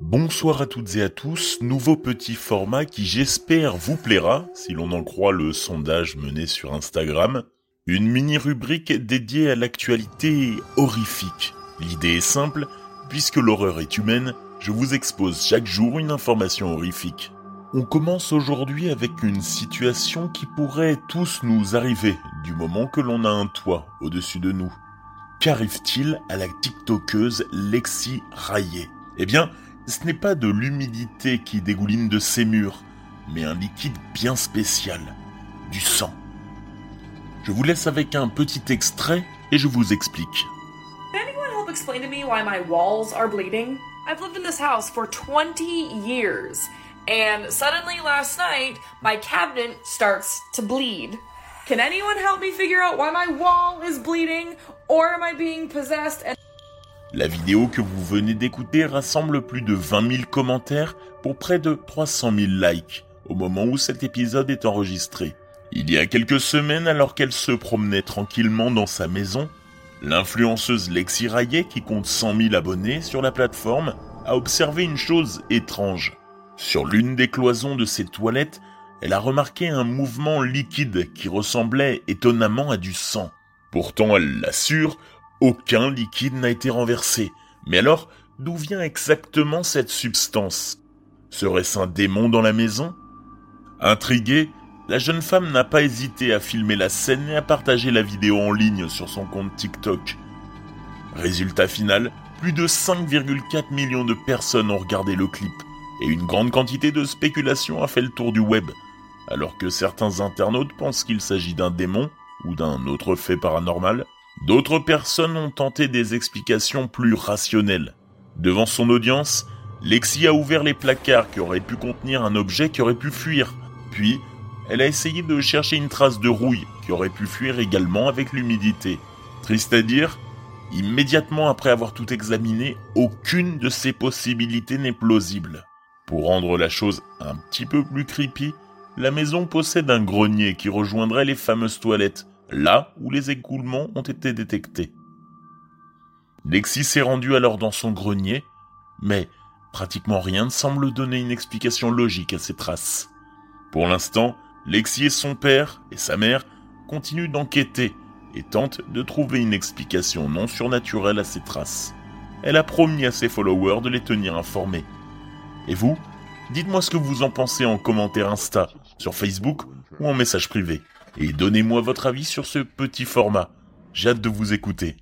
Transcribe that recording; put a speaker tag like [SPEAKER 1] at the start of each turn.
[SPEAKER 1] Bonsoir à toutes et à tous, nouveau petit format qui j'espère vous plaira, si l'on en croit le sondage mené sur Instagram. Une mini-rubrique dédiée à l'actualité horrifique. L'idée est simple, puisque l'horreur est humaine, je vous expose chaque jour une information horrifique. On commence aujourd'hui avec une situation qui pourrait tous nous arriver du moment que l'on a un toit au-dessus de nous. Qu'arrive-t-il à la TikTokeuse Lexi Rayet Eh bien, ce n'est pas de l'humidité qui dégouline de ses murs, mais un liquide bien spécial, du sang. Je vous laisse avec un petit extrait et je vous explique.
[SPEAKER 2] Can anyone help explain to me why my walls are bleeding? I've lived in this house for 20 years, and suddenly last night, my cabinet starts to bleed. Can anyone help me figure out why my wall is bleeding, or am I being possessed? And
[SPEAKER 1] La vidéo que vous venez d'écouter rassemble plus de 20 000 commentaires pour près de 300 000 likes au moment où cet épisode est enregistré. Il y a quelques semaines, alors qu'elle se promenait tranquillement dans sa maison, l'influenceuse Lexi Rayet, qui compte 100 000 abonnés sur la plateforme, a observé une chose étrange. Sur l'une des cloisons de ses toilettes, elle a remarqué un mouvement liquide qui ressemblait étonnamment à du sang. Pourtant, elle l'assure, aucun liquide n'a été renversé. Mais alors, d'où vient exactement cette substance? Serait-ce un démon dans la maison? Intriguée, la jeune femme n'a pas hésité à filmer la scène et à partager la vidéo en ligne sur son compte TikTok. Résultat final, plus de 5,4 millions de personnes ont regardé le clip, et une grande quantité de spéculations a fait le tour du web, alors que certains internautes pensent qu'il s'agit d'un démon ou d'un autre fait paranormal. D'autres personnes ont tenté des explications plus rationnelles. Devant son audience, Lexi a ouvert les placards qui auraient pu contenir un objet qui aurait pu fuir. Puis, elle a essayé de chercher une trace de rouille qui aurait pu fuir également avec l'humidité. Triste à dire, immédiatement après avoir tout examiné, aucune de ces possibilités n'est plausible. Pour rendre la chose un petit peu plus creepy, la maison possède un grenier qui rejoindrait les fameuses toilettes, là où les écoulements ont été détectés. Lexi s'est rendue alors dans son grenier, mais pratiquement rien ne semble donner une explication logique à ces traces. Pour l'instant, Lexi et son père et sa mère continuent d'enquêter et tentent de trouver une explication non surnaturelle à ces traces. Elle a promis à ses followers de les tenir informés. Et vous Dites-moi ce que vous en pensez en commentaire Insta, sur Facebook ou en message privé. Et donnez-moi votre avis sur ce petit format. J'ai hâte de vous écouter.